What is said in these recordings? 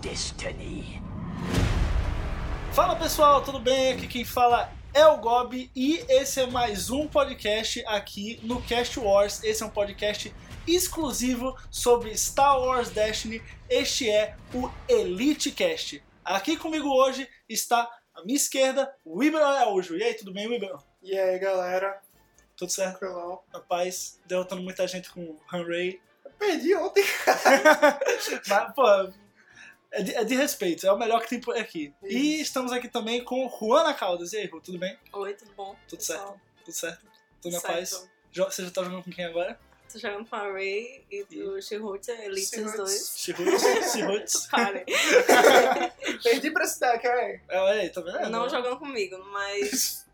destiny. Fala pessoal, tudo bem? Aqui quem fala é o Gob e esse é mais um podcast aqui no Cast Wars. Esse é um podcast exclusivo sobre Star Wars Destiny. Este é o Elite Cast. Aqui comigo hoje está à minha esquerda, o Iber Araújo. E aí, tudo bem, Iber? E aí, galera? Tudo certo? Tranquilão. Rapaz, derrotando muita gente com Hanray. Perdi ontem. Mas, pô, é de, é de respeito, é o melhor que tem por aqui. E estamos aqui também com Juana Caldas. E aí, Ru, tudo bem? Oi, tudo bom? Tudo pessoal? certo? Tudo certo? Tudo na Certo. paz? Jo- Você já tá jogando com quem agora? Tô jogando com a Ray e do Shihut, Elite os dois. Shihuts? Parem. Perdi pra esse deck, velho. É, olha aí, tá vendo? Não jogando comigo, mas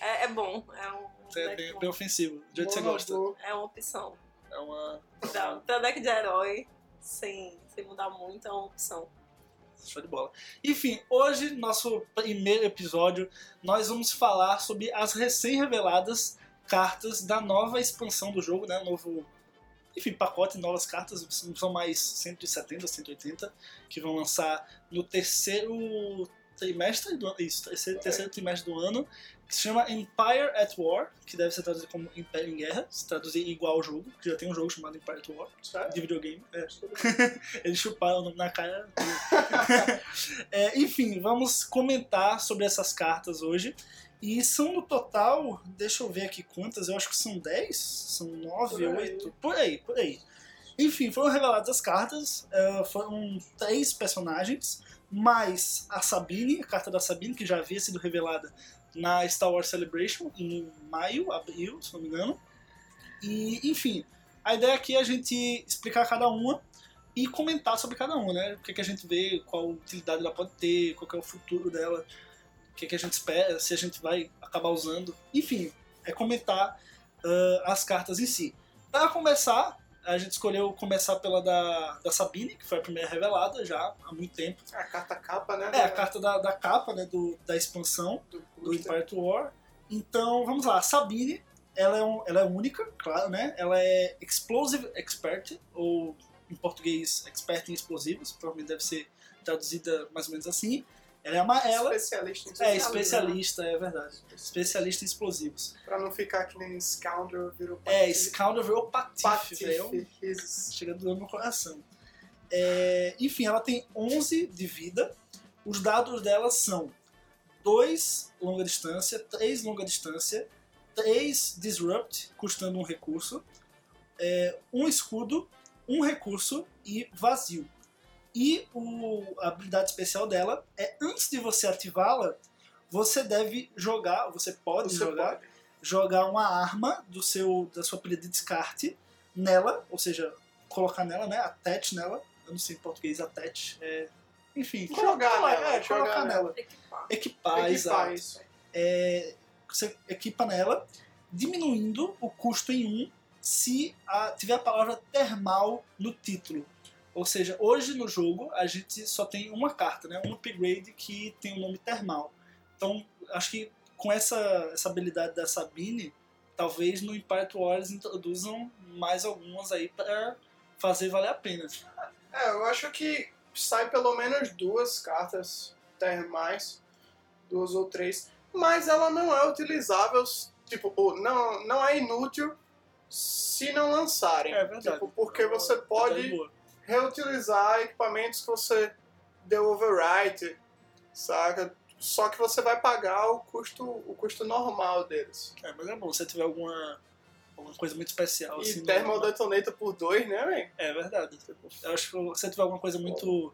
é, é bom. É um é deck bem, bom. bem ofensivo, do jeito que você gosta. É uma opção. É uma. Pra, pra deck de herói, sem, sem mudar muito, é uma opção. Show de bola. Enfim, hoje, nosso primeiro episódio, nós vamos falar sobre as recém-reveladas cartas da nova expansão do jogo, né? Novo. Enfim, pacote, novas cartas, são mais 170, 180, que vão lançar no terceiro trimestre do ano. Isso, terceiro, terceiro trimestre do ano, que se chama Empire at War, que deve ser traduzido como Império em Guerra, se traduzir igual ao jogo, que já tem um jogo chamado Empire at War, Sério? de videogame. É. Eles chuparam o nome na cara. É, enfim, vamos comentar sobre essas cartas hoje. E são no total, deixa eu ver aqui quantas, eu acho que são 10, são 9, Por aí. 8, por aí, por aí. Enfim, foram reveladas as cartas, eh, foram três personagens, mais a Sabine, a carta da Sabine, que já havia sido revelada na Star Wars Celebration em maio, abril, se não me engano. E, enfim, a ideia aqui é a gente explicar cada uma e comentar sobre cada uma, né? O que, que a gente vê, qual utilidade ela pode ter, qual é o futuro dela, o que, que a gente espera, se a gente vai acabar usando. Enfim, é comentar ah, as cartas em si. Para começar, a gente escolheu começar pela da, da Sabine, que foi a primeira revelada já há muito tempo. A carta capa, né? É, a carta da, da capa, né, do, da expansão do do. Empire at War. Então, vamos lá. A Sabine, ela é, um- ela é única, claro, né? Ela é Explosive Expert, ou em português, Expert em Explosivos. Provavelmente deve ser traduzida mais ou menos assim. Ela é amarela. Especialista em É, especialista. especialista, é verdade. Especialista em explosivos. Pra não ficar que nem Scoundrel virou É, Patife. Scoundrel virou patife, Patife. velho. Chega doendo no coração. É, enfim, ela tem 11 de vida. Os dados dela são 2 longa distância, 3 longa distância, 3 disrupt, custando um recurso, é, um escudo, um recurso e vazio. E o, a habilidade especial dela é antes de você ativá-la, você deve jogar, você pode Você jogar pode. jogar uma arma do seu da sua pilha de descarte nela, ou seja, colocar nela, né, attach nela, eu não sei em português attach, é, enfim, Jogar colo- nela, é, jogar colocar nela. nela, Equipar. equipar, Equipar exato. isso. É, você equipa nela, diminuindo o custo em 1 se a- tiver a palavra termal no título. Ou seja, hoje no jogo a gente só tem uma carta, né? um upgrade que tem o nome termal. Então, acho que com essa, essa habilidade da Sabine, talvez no Empire Wars introduzam mais algumas aí para fazer valer a pena. É, eu acho que sai pelo menos duas cartas termais, duas ou três, mas ela não é utilizável, tipo, não, não é inútil se não lançarem. É verdade. Tipo, porque você pode Boa. Reutilizar equipamentos que você deu overwrite, saca? Só que você vai pagar o custo, o custo normal deles. É, mas é bom, se tiver alguma, alguma coisa muito especial. E assim, Thermal Detonator por dois, né, velho? É verdade. Eu acho que se você tiver alguma coisa muito,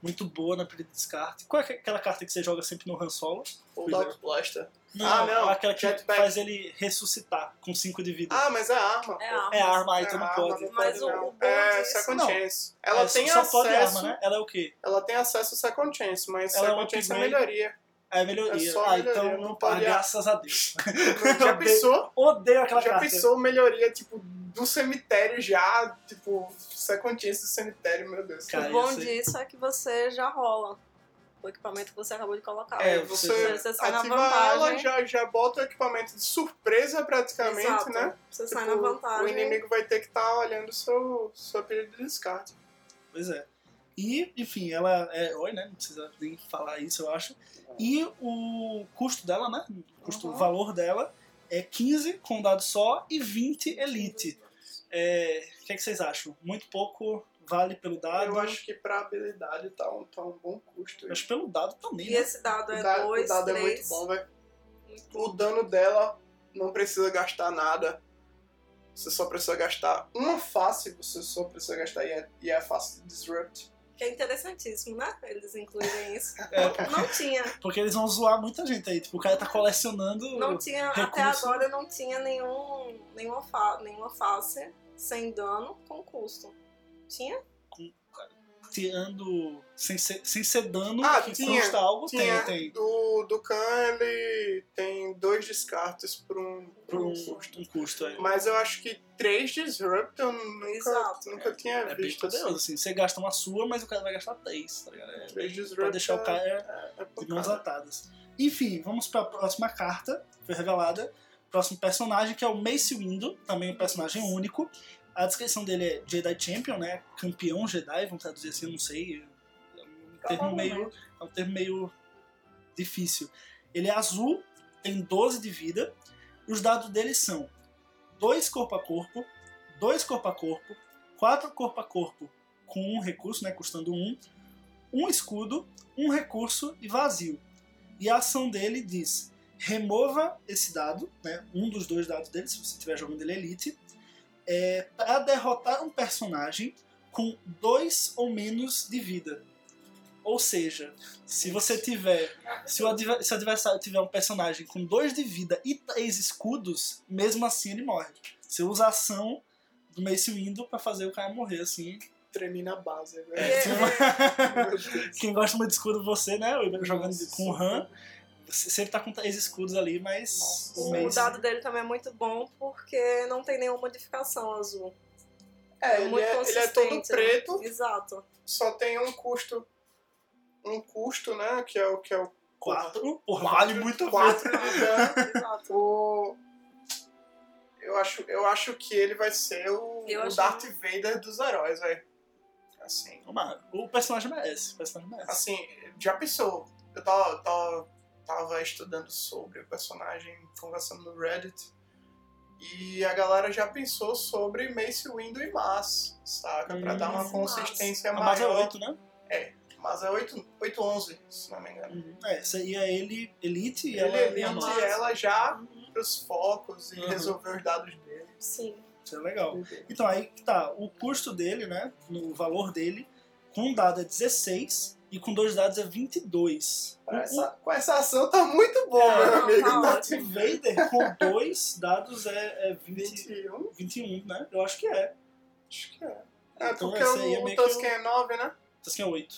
muito boa na pilha de descarte. Qual é aquela carta que você joga sempre no Han Solo? Ou é. Dark Blaster. Não, Ah, não, aquela que Jetpack. faz ele ressuscitar com 5 de vida. Ah, mas é arma. É arma. é arma, aí É tu não arma, pode. não Mas pode, o- não. o é disso- Second Não. Chance. Ela É, tem só acesso. pode arma, né? Ela é o quê? Ela tem acesso a Second Chance, mas Ela é Second Chance é melhoria. É melhoria. É só ah, melhoria, então não não pode-. Graças a Deus. Já pensou? Odeio aquela Já carta. pensou melhoria, tipo, do cemitério já, tipo, Second Chance do cemitério, meu Deus. Cara, o bom disso é que você já rola o equipamento que você acabou de colocar. É, É, você- você, você sai na ativa vantagem. ela, já, já bota o equipamento de surpresa praticamente, Exato. né? Você sai Tipo, na vantagem. O inimigo vai ter que estar olhando seu, sua pilha de descarte. Pois é. E, enfim, ela é herói, né? Não precisa nem falar isso, eu acho. E o custo dela, né? O custo, o Uhum. valor dela é 15 com dado só e 20 elite. É, O que, é que vocês acham? Muito pouco vale pelo dado? Eu acho que pra habilidade tá um, tá um bom custo. Acho que pelo dado também, E né? esse dado é dado, o 2, dado é 3. muito bom, velho. O dano dela não precisa gastar nada. Você só precisa gastar uma face, você só precisa gastar e é, e é a face de Disrupt. Que é interessantíssimo, né? Eles incluírem isso. É, Não tinha. Porque eles vão zoar muita gente aí. Tipo, o cara tá colecionando. Não tinha, até agora não tinha nenhum, nenhuma, fa nenhuma face sem dano com custo. Tinha? tirando. Sem ser, sem ser dano Ah, que tinha, custa algo, Tinha, tem, tem. Do, do Khan, ele tem dois descartes por um, por um um custo. um custo aí. Mas eu acho que três Disrupt eu nunca, Exato. nunca tinha É bem visto poderoso, assim. Você gasta uma sua, mas o cara vai gastar três, tá ligado? É, Três Disrupt pra deixar o cara é, é de mãos atadas. Enfim, vamos pra próxima carta, que foi revelada. Próximo personagem, que é o Mace Windu, também um personagem único. A descrição dele é Jedi Champion, né? Campeão Jedi, vamos traduzir assim, não sei. É um termo meio, é um termo meio difícil. Ele é azul, tem 12 de vida. E os dados dele são 2 corpo a corpo, 2 corpo a corpo, 4 corpo a corpo com um recurso, né, custando 1, um, um escudo, um recurso e vazio. E a ação dele diz: remova esse dado, né, um dos dois dados dele, se você estiver jogando ele Elite, é, para derrotar um personagem com dois ou menos de vida. Ou seja, se você tiver. Se o, adversário tiver um personagem com dois de vida e três escudos, mesmo assim ele morre. Você usa a ação do Mace Windu pra fazer o cara morrer, assim. Tremi na base, velho. É, Deus. Quem gosta muito de escudo, você, né? Jogando Nossa, com o Han, sempre tá com três escudos ali, mas o dado dele também é muito bom porque não tem nenhuma modificação azul. É, ele muito é, ele é todo né? preto, Exato. só tem um custo. Um custo, né? Que é o que é o Quatro. Porra, vale muito a 4 pena. de dano. Exato. O... Eu, acho, eu acho que ele vai ser o, Eu o acho- Darth Vader dos heróis, velho. Assim. Mano, o personagem merece. O personagem merece. Assim, já pensou? Eu tava, tava, tava estudando sobre o personagem, conversando no Reddit. E a galera já pensou sobre Mace Windu e Mas, saca? Pra Hum, dar uma Mas. consistência é maior. 8, né? Mas é 8, 811, se não me engano. Uhum. É, seria ele Elite e Ele ela é e a elite e ela já Uhum. pros focos e Uhum. resolver os dados dele. Sim. Isso é legal. Então aí que tá, o custo dele, né? No valor dele, com um dado é 16 e com dois dados é 22. Com essa, com essa ação tá muito bom, É, meu não, amigo. tá Tá O Vader com dois dados é, é 20, 21? 21, né? Eu acho que é. Acho que é. É, Então porque é o, meio o que Tusken é 9, né? Tusken é 8.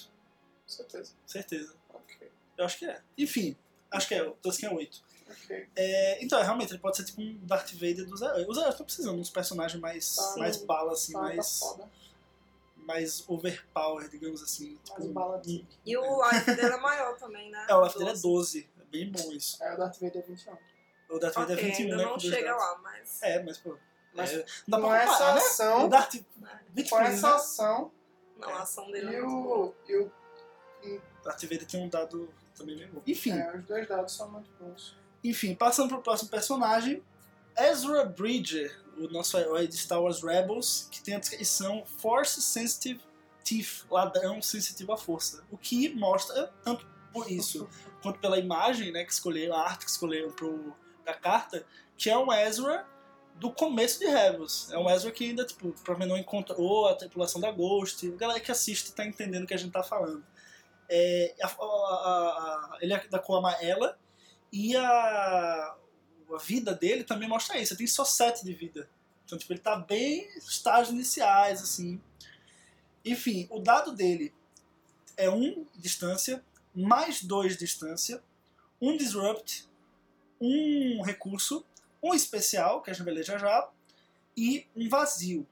Com certeza. Certeza. Ok, Eu acho que é. Enfim, acho que é. O Tusken é 8. ok. É, então, realmente, ele pode ser tipo um Darth Vader dos heróis. Os heróis estão precisando de uns personagens mais, Tá. mais bala, assim, Tá, tá mais, foda. Mais overpower, digamos assim. Mais Tipo, um- E o life dele é maior também, né? É, o life dele é 12. 12. É bem bom isso. É, o Darth Vader é 21. O Darth Vader Ok, é 21, ainda né? não chega lá, mas. É, mas, pô. Mas é, não com essa comparar, né? ação- O Darth. Com 23, essa né? ação Não, a ação dele e é muito o, e o Darth Vader tem um dado também bem bom. Enfim, é, os dois dados são muito bons. enfim, passando pro próximo personagem. Ezra Bridger, o nosso herói de Star Wars Rebels, que tem a descrição Force Sensitive Thief, ladrão sensitivo à força. O que mostra, tanto por isso quanto pela imagem né, que escolheram, a arte que escolheram pro, carta, que é um Ezra do começo de Rebels. É um Ezra que ainda, tipo, provavelmente não encontrou a tripulação da Ghost. A galera que assiste tá entendendo o que a gente tá falando. É, a- a- a- ele é da cor amarela e a, a vida dele também mostra isso. Ele tem só 7 de vida. Então, tipo, ele tá bem estágios iniciais, assim. Enfim, o dado dele é 1 um distância, mais 2 distância, um disrupt, um recurso, um especial, que a gente vai ler já já, e um vazio.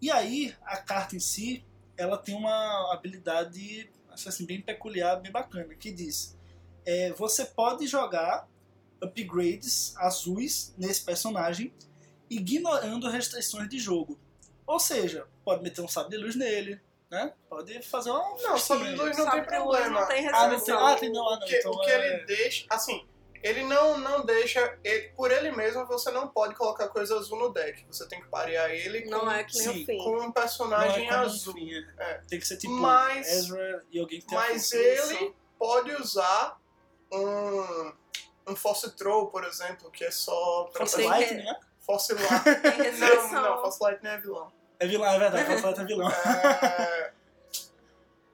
E aí, a carta em si, ela tem uma habilidade assim, bem peculiar, bem bacana, que diz: é, você pode jogar upgrades azuis nesse personagem, ignorando restrições de jogo. Ou seja, pode meter um sábio de luz nele, né? Pode fazer uma. Não, sobre luz não tem o problema. não tem Ah, não tem. Ah, tem não. Ah, O não. que, então o que é- ele deixa, assim, ele não, não deixa, ele- por ele mesmo você não pode colocar coisa azul no deck. Você tem que parear ele com, Não é que nem Sim, o com um não é personagem como um azul. fim, é. É. Tem que ser tipo Mas- Ezra e alguém que tem Mas ele pode usar um, um Force Throw, por exemplo, que é só Lightning, que- né? Force Light. Não, não, Force Light não é vilão. É vilão, é verdade. Força Lightning é vilão. É,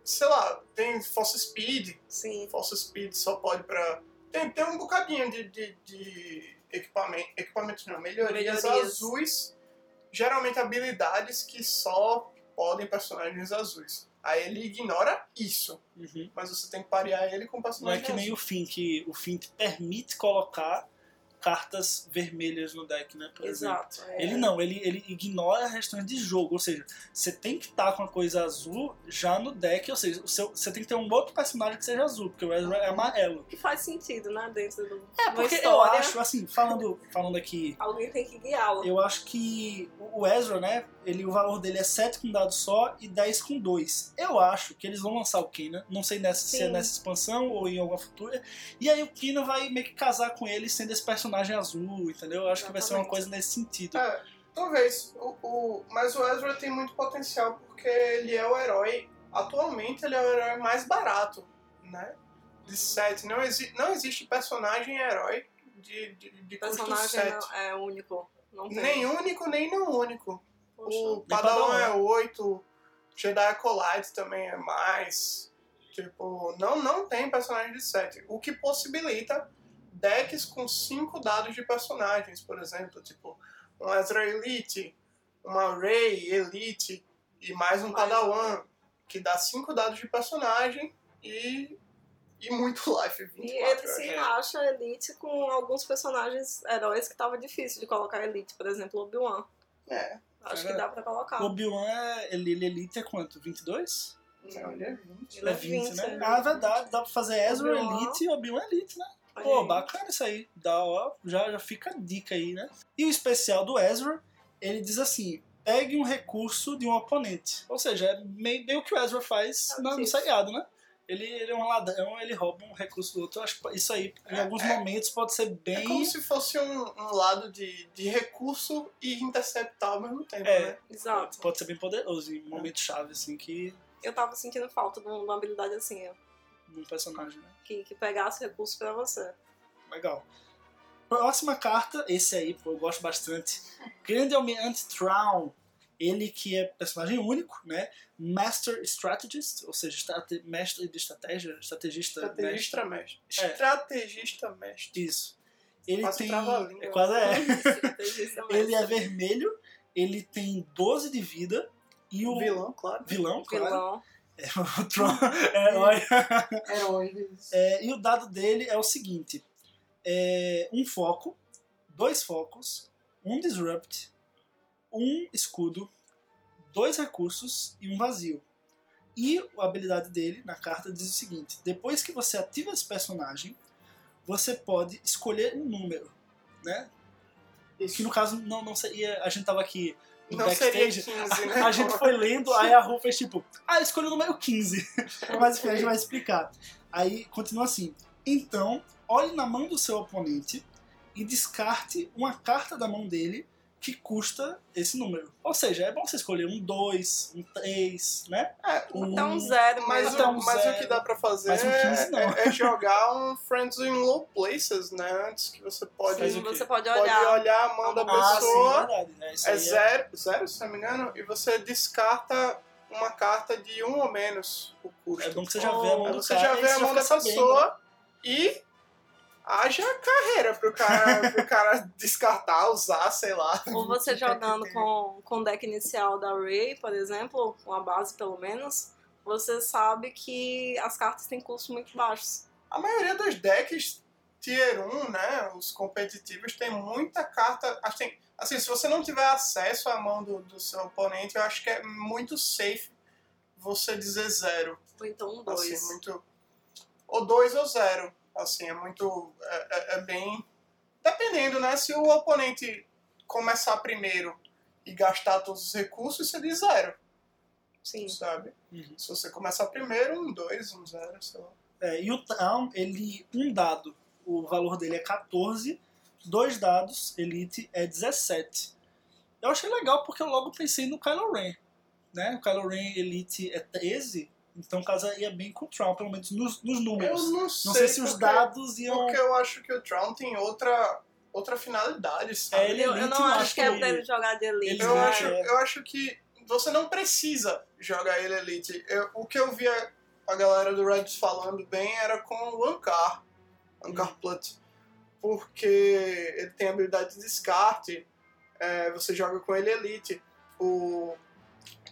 sei lá, tem Force Speed, Sim. Force Speed só pode pra. Tem, tem um bocadinho de, de, de equipamento. Equipamento não, melhorias, Melhorias. azuis. Geralmente habilidades que só podem personagens azuis. Aí ele ignora isso. Uhum. Mas você tem que parear ele com Não é personagem que nem o fim, que o fim te permite colocar cartas vermelhas no deck, né? Por exemplo. Exato. é. Ele não, ele, ele ignora restrições de jogo, ou seja, você tem que estar com a coisa azul já no deck, ou seja, o seu, você tem que ter um outro personagem que seja azul, porque o Ezra é amarelo. E faz sentido, né? Dentro do. É, porque eu acho, assim, falando, falando aqui, Alguém tem que guiá-lo. eu acho que o Ezra, né, ele, o valor dele é 7 com dado só e 10 com 2. Eu acho que eles vão lançar o Kina, não sei nessa, se é nessa expansão ou em alguma futura, e aí o Kina vai meio que casar com ele sendo esse personagem azul, entendeu? Eu acho que vai ser uma Exatamente. coisa nesse sentido. É, talvez. O, o, mas o Ezra tem muito potencial porque ele é o herói. Atualmente ele é o herói mais barato, né? De 7. Não, exi não existe personagem herói de, de, de O custo personagem 7. não é único. Não tem. Nem único, nem não único. Poxa. O Padawan Padawan. é 8, Jedi Acolyte também é mais. Tipo, não, não tem personagem de 7. O que possibilita decks com 5 dados de personagens, por exemplo. Tipo, um Ezra Elite, uma Rey Elite e mais um Padawan, que dá 5 dados de personagem e, e muito life. 24, E ele se acho. racha Elite com alguns personagens heróis que tava difícil de colocar Elite. Por exemplo, Obi-Wan. É, Acho É. que dá pra colocar. O Obi-Wan, é- ele, ele Elite é quanto? 22? olha, é 20. Ele É 20, 20, né? né? Ah, é verdade. Dá pra fazer Ezra Obi-Wan. Elite e Obi-Wan Elite, né? Olha Pô, aí. bacana isso aí. Dá, ó, já, já fica a dica aí, né? E o especial do Ezra, ele diz assim: pegue um recurso de um oponente. Ou seja, é meio, meio que o Ezra faz É na- no isso. seriado, né? Ele, ele é um ladrão, ele rouba um recurso do outro. Eu acho que isso aí, em É, alguns é. momentos, pode ser É bem. como se fosse um, um lado de, de recurso e interceptar ao mesmo tempo, É. né? Exato. Pode ser bem poderoso em momentos chave, assim, que. Eu tava sentindo falta de uma habilidade assim, ó, de um personagem, né? que, que pegasse recurso pra você. Legal. Próxima carta, esse aí, pô, eu gosto bastante. Grande Almirante Traum. Ele que é personagem único, né? Master Strategist, ou seja, estrate- mestre de estratégia, estrategista, Estrategista mestre. É. Estrategista mestre. mestre. Isso. Ele Quase tem. É, quase é. Ele é mestre. vermelho, ele tem 12 de vida e o. Vilão, claro. Vilão, claro. vilão. É, o Tron. É, olha. Heróis. É, e o dado dele é o seguinte: é um foco, dois focos, um disrupt, um escudo, dois recursos e um vazio. E a habilidade dele na carta diz o seguinte: depois que você ativa esse personagem, você pode escolher um número, né? Que no caso não, não seria. A gente tava aqui no Não backstage. 15, né? A gente foi lendo, aí a Ru fez tipo, ah, escolhi o número 15. Mas enfim, a gente vai explicar. Aí continua assim. Então, olhe na mão do seu oponente e descarte uma carta da mão dele que custa esse número. Ou seja, é bom você escolher um 2, um 3, né? É, Um, Até um zero, mas, o, um mas o zero. que dá pra fazer um 15 não. é, é jogar um Friends in Low Places, né? Antes que você pode, sim, o você pode pode olhar. olhar a mão da Ah, Ah, sim, pessoa. é verdade. Né? É aí zero, zero, se não me engano, e você descarta uma carta de um ou menos o custo. É bom que você já vê a mão do você cara já vê a mão da sabendo, pessoa e haja carreira pro cara, pro cara descartar, usar, sei lá. Ou você jogando com, com o deck inicial da Ray, por exemplo, com a base pelo menos, você sabe que as cartas têm custos muito baixos. A maioria dos decks Tier 1, né, os competitivos, tem muita carta. Assim, assim, se você não tiver acesso à mão do, do seu oponente, eu acho que é muito safe você dizer zero. Ou então um dois. Assim, muito. Ou dois ou zero. Assim, é muito. É, é- é bem. Dependendo, né? Se o oponente começar primeiro e gastar todos os recursos, você diz zero. Sim. sabe? Uhum. Se você começar primeiro, um 2, um 0, sei lá. É, e o Traum, ele, um dado, o valor dele é 14, dois dados, Elite, é 17. Eu achei legal porque eu logo pensei no Kylo Ren. Né? O Kylo Ren Elite é 13, então casaria bem com o Traum, pelo menos nos, nos Eu números. não sei, Não sei se os dados iam. porque eu acho que o Tron tem outra, outra finalidade, sabe? É, ele- Eu, eu Elite não eu acho acho que é que- dele jogar de Elite. ele Eu, é- acho, eu acho que você não precisa jogar ele Elite. Eu- o que eu via a galera do Reddit falando bem era com o Ankar, Ankar Plut, porque ele tem habilidade de descarte, é, você joga com ele Elite. O,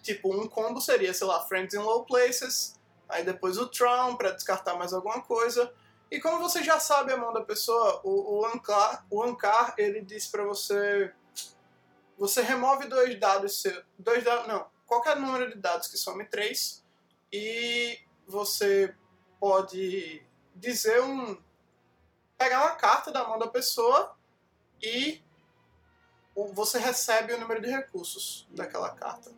tipo, um combo seria, sei lá, Friends in Low Places, aí depois o Tron pra descartar mais alguma coisa. E como você já sabe a mão da pessoa, o, o Ankar, o Ankar ele diz pra você você remove dois dados seu, dois dados, não, qualquer número de dados que some três e você pode dizer um pegar uma carta da mão da pessoa e você recebe o número de recursos daquela carta.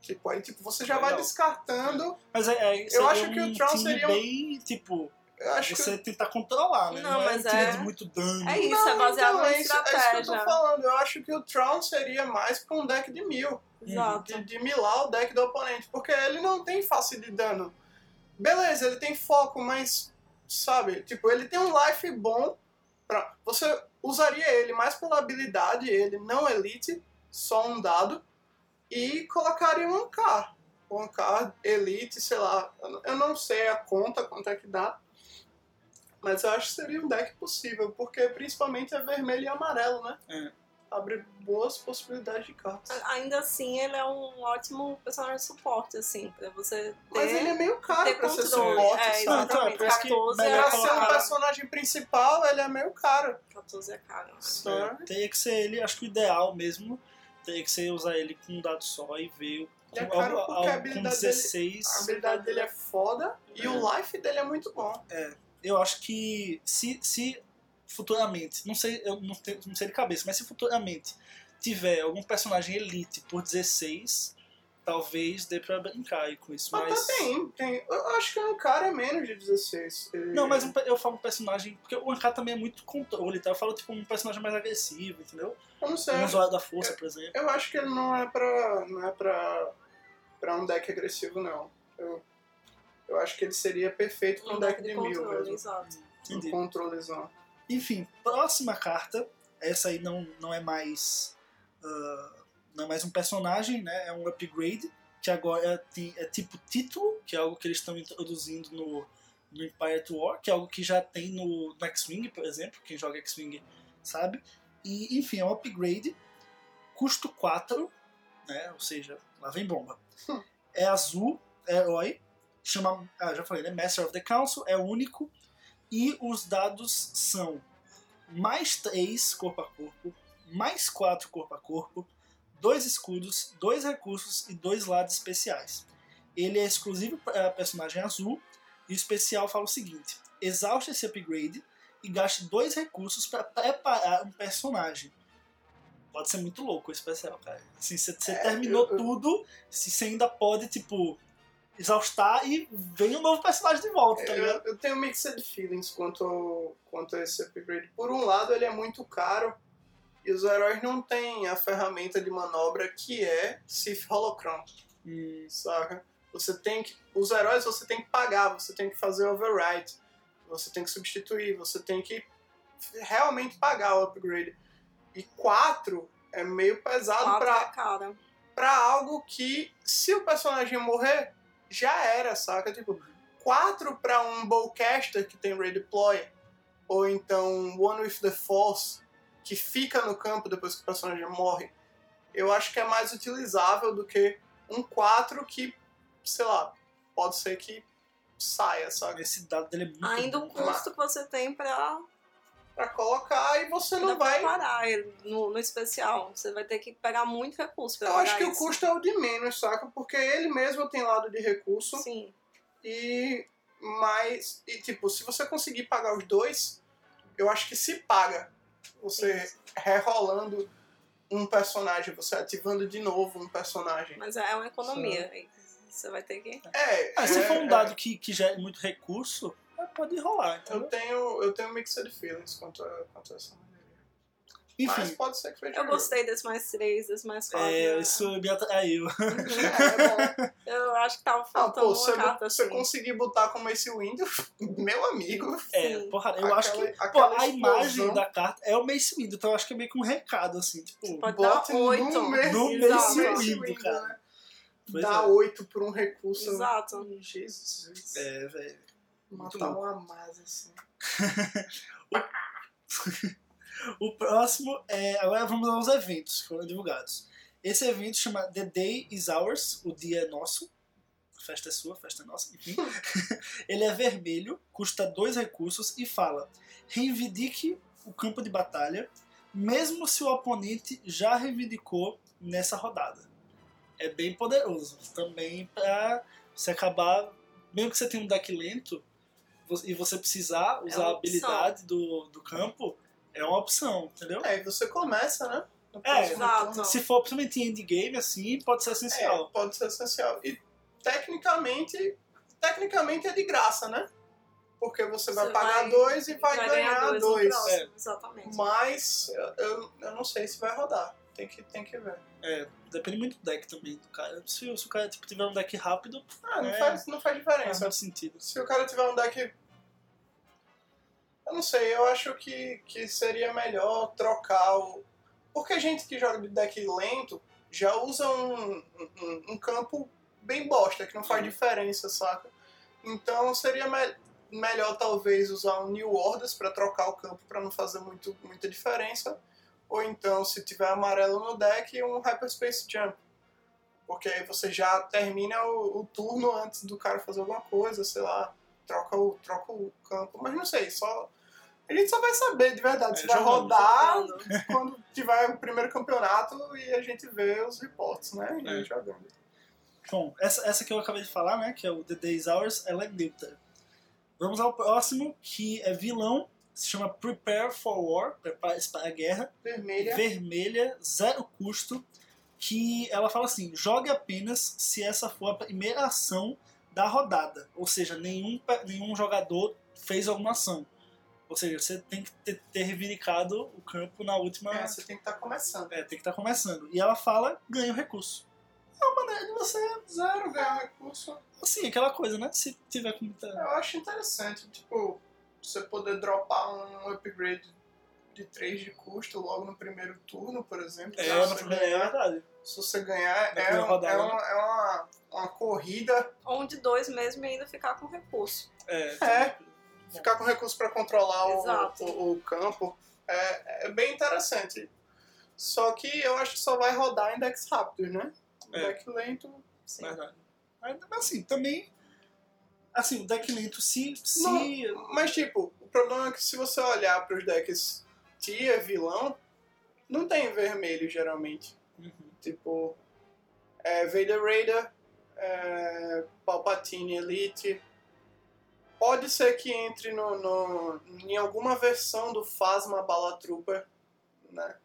Tipo, aí tipo, você já vai descartando. Mas é, é, Eu acho que o um Tron seria um- bem, tipo, Eu acho que você tentar controlar, né? Não, é mas um é- de muito dano. É isso, é baseado então, na é isso, é isso que eu estratégia. tô falando. Eu acho que o Tron seria mais pra um deck de mil. Exato. de, de milar o deck do oponente, porque ele não tem face de dano. Beleza, ele tem foco, mas sabe, tipo, ele tem um life bom pra. Você usaria ele mais pela habilidade, ele não elite, só um dado, e colocaria um Ankar. Um Ankar elite, sei lá, eu- não sei a conta, quanto é que dá. Mas eu acho que seria um deck possível, porque principalmente é vermelho e amarelo, né? É. Abre boas possibilidades de cartas. Ainda assim, ele é um ótimo personagem de suporte, assim, pra você ter, Mas ele é meio caro ter pra ser controle. suporte, é, sabe? Não, então, é exatamente. por isso que 14 melhor Pra é ser um personagem principal, ele é meio caro. 14 é caro. né? É, teria que ser ele, acho que o ideal mesmo teria que ser usar ele com um dado só e ver o- E é com, caro porque a habilidade dele- 16. A habilidade dele é foda e É. o life dele é muito bom. Eu acho que se, se futuramente, não sei, eu não, tenho, não sei de cabeça, mas se futuramente tiver algum personagem elite por 16, talvez dê pra brincar aí com isso. Mas, Mas, tem, tem. Eu acho que um cara é menos de 16. Ele- Não, mas eu falo um personagem. Porque o Anka também é muito controle, tá? Eu falo tipo um personagem mais agressivo, entendeu? Eu não sei. Um usuário da força, por exemplo. Eu acho que ele não é pra. não é pra. pra um deck agressivo, não. Eu, eu acho que ele seria perfeito pra um, Um deck, deck de de mil controle, mesmo. exato. Um Entendi. controlezão. Enfim, próxima carta. Essa aí não, não é mais. ah, não é mais um personagem, né? É um upgrade. Que agora é, é tipo título, que é algo que eles estão introduzindo no, no Empire at War, que é algo que já tem no, no X-Wing, por exemplo. Quem joga X-Wing sabe. E, enfim, é um upgrade. Custo 4, né? Ou seja, lá vem bomba. Hum. É azul, é herói. Chama. Ah, já falei, né? Master of the Council, é único. E os dados são mais 3 corpo a corpo, mais 4 corpo a corpo, dois escudos, dois recursos e dois lados especiais. Ele é exclusivo para personagem azul e o especial fala o seguinte: exauste esse upgrade e gaste dois recursos para preparar um personagem. Pode ser muito louco o especial, cara. Assim, você É, terminou eu- eu- tudo, se você ainda pode, tipo, exaustar e vem um novo personagem de volta, tá ligado? Eu, eu tenho mixed feelings quanto, ao- quanto a esse upgrade. Por um lado, ele é muito caro e os heróis não têm a ferramenta de manobra que é Sith Holocron, Hum, saca? Você tem que. Os heróis você tem que pagar, você tem que fazer override, você tem que substituir, você tem que realmente pagar o upgrade. E 4 é meio pesado pra, é cara. pra algo que, se o personagem morrer, já era, saca? Tipo, 4 pra um bowcaster que tem redeploy, ou então One with the Force, que fica no campo depois que o personagem morre, eu acho que é mais utilizável do que um 4 que, sei lá, pode ser que saia, sabe? esse dado dele é muito Ainda bom, o cara. custo que você tem pra, Pra colocar e você não vai. ele no, no especial. Você vai ter que pegar muito recurso pra Eu acho que o isso. custo é o de menos, saca? Porque ele mesmo tem lado de recurso. Sim. E mais. E tipo, se você conseguir pagar os dois, eu acho que se paga. Você rerolando um personagem, você ativando de novo um personagem. Mas é uma economia. Você vai ter que. É, Ah, se é, for um é. dado que, que gera muito recurso, é, pode rolar, Eu tenho, eu tenho mixed feelings quanto a, quanto a essa maneira. Mas Enfim, pode ser que seja Eu gostei desse mais três, desse mais quatro. é, né? isso me atraiu. É, é bom. Eu acho que tava Ah, faltando pô, uma se eu, carta se eu assim. conseguir botar como esse Windows, meu amigo. É, Sim. porra, eu acho que aquela- pô, aquela a imagem da carta é o Mace Windu, então eu acho que é meio que um recado, assim, tipo... Pode dar oito. no Mace, No Exato. Mace Windu, cara. né? Pois Dá é. 8 por um recurso. Exato. Jesus. É, velho. Matar uma masa assim. O próximo é. Agora vamos aos eventos que foram divulgados. Esse evento chama The Day is Ours, o dia é nosso. A festa é sua, a festa é nossa, enfim. Ele é vermelho, custa dois recursos e fala: reivindique o campo de batalha, mesmo se o oponente já reivindicou nessa rodada. É bem poderoso. Também pra você acabar. Mesmo que você tenha um deck lento e você precisar usar É a habilidade do, do campo, é uma opção, entendeu? É, e você começa, né? No É, exato. Se for principalmente em endgame, assim, pode ser É, essencial. pode ser essencial. E tecnicamente, tecnicamente é de graça, né? Porque você vai Você pagar vai- dois e vai, Vai ganhar, no dois. próximo, É. Exatamente. Mas eu, eu, não sei se vai rodar. Tem que, tem que ver. É, depende muito do deck também do cara. Se, se o cara tipo, tiver um deck rápido, Ah, não, É. faz, não faz faz diferença. muito sentido. Se o cara tiver um deck. Eu não sei, eu acho que, que seria melhor trocar o. Porque gente que joga de deck lento já usa um, um, um campo bem bosta, que não faz Uhum. diferença, saca? Então seria me- melhor talvez usar um New Orders pra trocar o campo pra não fazer muito, muita diferença. Ou então, se tiver amarelo no deck, um Hyperspace Jump. Porque aí você já termina o, o turno antes do cara fazer alguma coisa, sei lá, troca o, troca o campo. Mas não sei, só. A gente só vai saber de verdade É, se vai jogando, rodar Jogando. quando tiver o primeiro campeonato e a gente vê os reportes, né? E É. jogando. Bom, essa, essa que eu acabei de falar, né, que é o The Days Hours, ela é neutra. Vamos ao próximo, que é vilão, se chama Prepare for War, prepare-se para a guerra, Vermelha. vermelha, zero custo, que ela fala assim, jogue apenas se essa for a primeira ação da rodada, ou seja, nenhum, nenhum jogador fez alguma ação. Ou seja, você tem que ter, ter reivindicado o campo na última... É, você tem que estar começando. É, tem que estar começando. E ela fala, ganha o recurso. É uma maneira de você, Zero ganhar recurso. assim, aquela coisa, né? Se tiver com muita... Eu acho interessante, tipo, você poder dropar um upgrade de 3 de custo logo no primeiro turno, por exemplo. É, se, na você primeira é ganhar, verdade. se você ganhar, é, rodada, é, né? uma, é uma, uma corrida. Ou um de dois mesmo e ainda ficar com recurso. É. É. Ficar com recurso para controlar o, o, o campo é, é bem interessante. Só que eu acho que só vai rodar em decks rápidos, né? É. Deck lento. Sim. Verdade. Mas, assim, também... Assim, o deck lento, se... se Não. Mas, tipo, o problema é que se você olhar para os decks Tia, vilão, não tem vermelho geralmente. Uhum. Tipo, é, Vader Raider, é, Palpatine Elite. Pode ser que entre no, no, em alguma versão do Phasma Bala Trooper, né?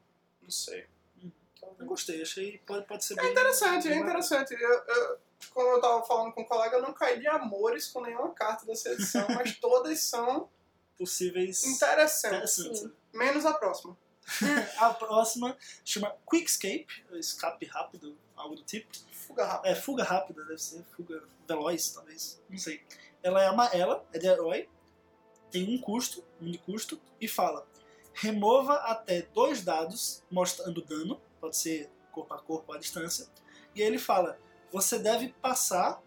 Não sei. Então, Eu gostei, achei... Pode, pode ser é bem... interessante, é bem interessante. Eu, eu, como eu tava falando com um colega, eu não caí de amores com nenhuma carta dessa edição, mas todas são Possíveis... interessantes. interessantes. Menos a próxima. A próxima chama Quickscape, escape rápido, algo do tipo. Fuga rápida. É, fuga rápida, deve ser, fuga veloz, talvez, não sei. Ela é amarela, é de herói, tem um custo, um de custo, e fala: remova até dois dados mostrando dano, pode ser corpo a corpo à distância, e aí ele fala: você deve passar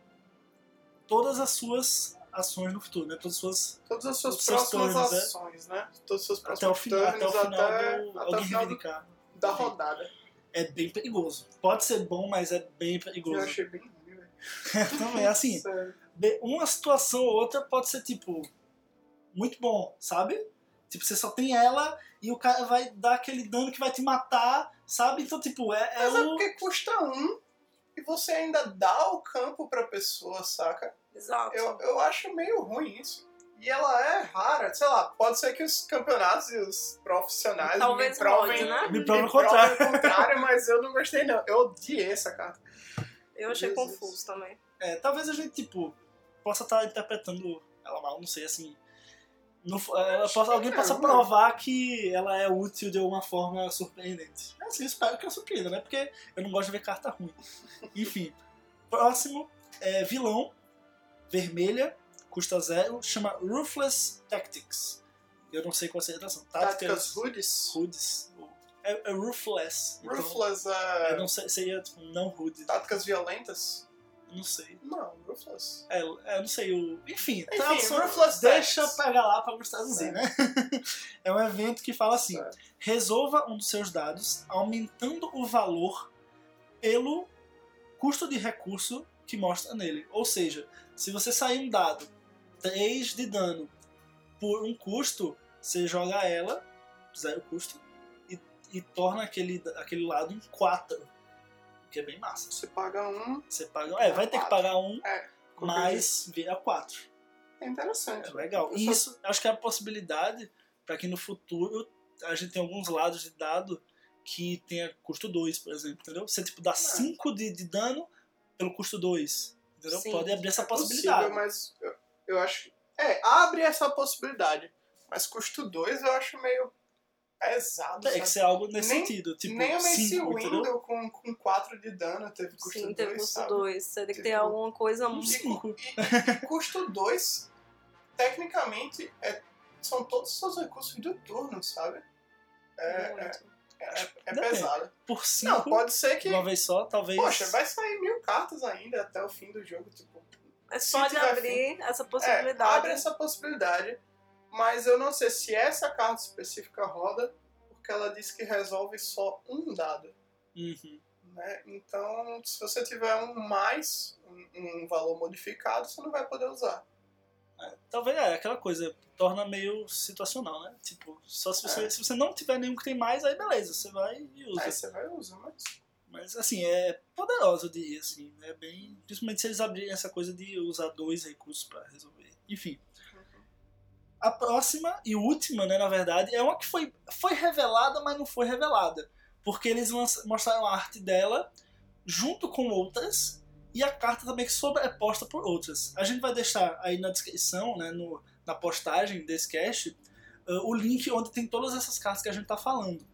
todas as suas ações no futuro, né? Todas as suas. Todas as suas próximas turnos, né? ações, né? Todos os seus próximos Até o final, até o final até, do, até alguém reivindicar. da rodada. É bem perigoso. Pode ser bom, mas é bem Eu perigoso. achei bem ruim, velho. Também, assim, Sério. De- uma situação ou outra pode ser, tipo, muito bom, sabe? Tipo, você só tem ela e o cara vai dar aquele dano que vai te matar, sabe? Então, tipo, é, é Mas é o... porque custa um e você ainda dá o campo pra pessoa, saca? Exato. Eu, eu acho meio ruim isso. E ela é rara, sei lá, pode ser que os campeonatos e os profissionais Talvez me provem, rode, né? Me provem contrário. o contrário, mas eu não gostei não. Eu odiei essa carta. Eu achei Jesus. confuso também. É, talvez a gente, tipo, possa estar interpretando ela mal, não sei, assim. No, ela possa, alguém possa não. provar que ela é útil de alguma forma surpreendente. Assim, eu espero que eu surpreenda, né? Porque eu não gosto de ver carta ruim. Enfim. Próximo é vilão, vermelha, custa zero, chama Ruthless Tactics. Eu não sei qual seria a tradução. Táticas Rudes. Rudes. É, é Ruthless. Então, Ruthless, eu é, não sei, seria tipo, não rude. táticas violentas? Não sei. Não, Ruthless. É, é, eu não sei o. Enfim, Enfim, tradução, Ruthless deixa Tactics. pegar lá pra você traduzir, né? é um evento que fala assim: resolva um dos seus dados aumentando o valor pelo custo de recurso que mostra nele. Ou seja, se você sair um dado 3 de dano por um custo, você joga ela, zero custo, e, e torna aquele, aquele lado em 4. Que é bem massa. Você paga um, Você paga. É, vai ter que pagar um, É, mas vira 4. é interessante. É legal. E isso, acho que é a possibilidade para que no futuro a gente tenha alguns lados de dado que tenha custo 2, por exemplo, entendeu? Você tipo dá 5 de, de dano pelo custo 2. Entendeu? Sim. Pode abrir essa É possibilidade. possível, mas eu, eu acho. É, abre essa possibilidade. Mas custo 2 eu acho meio pesado. Tem sabe? que ser algo nesse Nem- sentido. Tipo, Nem o Mace 5, entendeu? Window com, com 4 de dano teve custo Sim, 2. tem custo sabe? 2. Você tem que ter Tipo, alguma coisa muito. 5. E custo 2, tecnicamente, é, são todos os seus recursos do turno, sabe? É, é, muito. é, é pesado. Por Não, 5, pode ser que. uma vez só, talvez. Poxa, vai sair mil cartas ainda até o fim do jogo. Tipo, É só de abrir essa é, possibilidade. abre essa possibilidade, mas eu não sei se essa carta específica roda, porque ela diz que resolve só um dado. Uhum. Né? Então, se você tiver um mais, um, um valor modificado, você não vai poder usar. Talvez é aquela coisa, torna meio situacional, né? Tipo, só se você, É. se você não tiver nenhum que tem mais, aí beleza, você vai e usa. Aí você vai usar, mas. Mas assim, é poderoso de ir, assim, é bem. Principalmente se eles abrirem essa coisa de usar dois recursos pra resolver. Enfim. A próxima e última, né, na verdade, é uma que foi, foi revelada, mas não foi revelada. Porque eles mostraram a arte dela junto com outras e a carta também que sobreposta por outras. A gente vai deixar aí na descrição, né, no, na postagem desse cast, uh, o link onde tem todas essas cartas que a gente tá falando.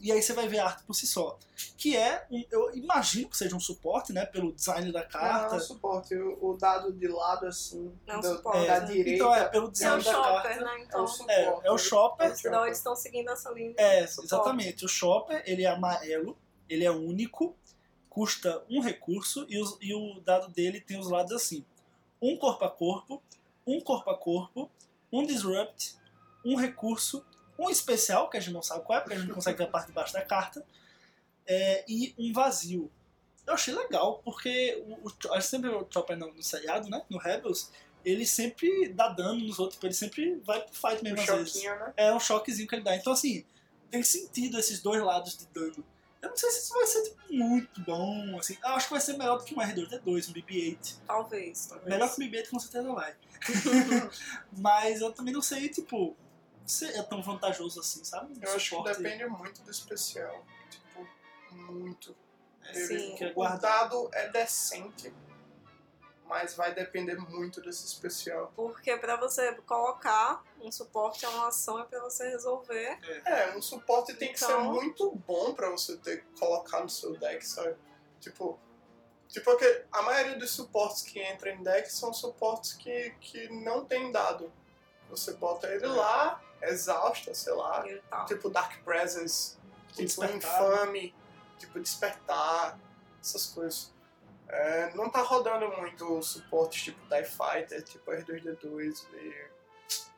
E aí você vai ver a arte por si só. Que é, um, eu imagino que seja um suporte, né, pelo design da Não, carta. é um suporte. O, o dado de lado, assim, É um do- suporte, da né? direita. Então é, pelo É design o da shopper, carta. né? é Então, o suporte. É, é o shopper. então eles estão seguindo essa linha. É, Suporte. exatamente. O shopper, ele é amarelo, ele é único, custa um recurso e, os- e o dado dele tem os lados assim. Um corpo a corpo, um corpo a corpo, um disrupt, um recurso, um especial, que a gente não sabe qual é, porque a gente não consegue ver a parte de baixo da carta, é, e um vazio. Eu achei legal, porque o, o, gente sempre o Chopper no, no seriado, né? No Rebels, ele sempre dá dano nos outros, ele sempre vai pro fight mesmo às vezes né? é um choquezinho que ele dá. Então, assim, tem sentido esses dois lados de dano. Eu não sei se isso vai ser tipo, muito bom, assim. Eu acho que vai ser melhor do que um R2D2, um BB-8. Talvez. talvez. Melhor que o BB-8 com certeza vai. Mas eu também não sei, tipo, é tão vantajoso assim, sabe? Eu acho que depende muito do especial. Tipo, muito. é, Sim. que é O guardar. dado é decente, mas vai depender muito desse especial. Porque pra você colocar um suporte a uma ação é pra você resolver. É, um suporte tem que ser Então- muito bom pra você ter que colocar no seu deck, sabe? Tipo, tipo porque a maioria dos suportes que entram em deck são suportes que, que não tem dado. Você bota ele lá, exausta, sei lá, tipo Dark Presence, tipo Despertar, Infame, tipo Despertar, essas coisas. É, não tá rodando muito suportes tipo Die Fighter, tipo R2D2 e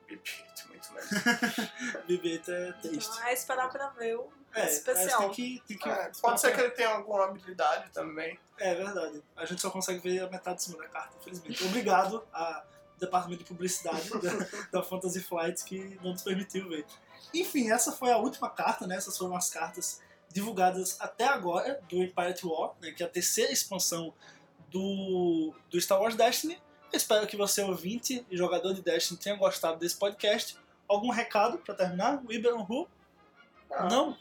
BB-8, muito menos. BB-8 é triste. Então é esperar pra ver o É, especial. tem que, tem que É, pode ser que ele tenha alguma habilidade também. É verdade. A gente só consegue ver a metade de cima da carta, infelizmente. Obrigado ao departamento de publicidade da, da Fantasy Flight que não nos permitiu ver. Enfim, essa foi a última carta, né? Essas foram as cartas divulgadas até agora do Empire War, né? que é a terceira expansão do, do Star Wars Destiny. Eu espero que você, ouvinte e jogador de Destiny, tenha gostado desse podcast. Algum recado pra terminar? Weber Who? Ah, Não?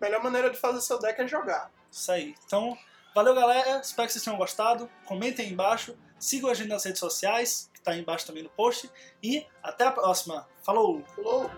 Melhor maneira de fazer seu deck é jogar. Isso aí. Então, Valeu, galera. Espero que vocês tenham gostado. Comentem aí embaixo. Sigam a gente nas redes sociais, tá aí embaixo também no post. E até a próxima. Falou! Falou!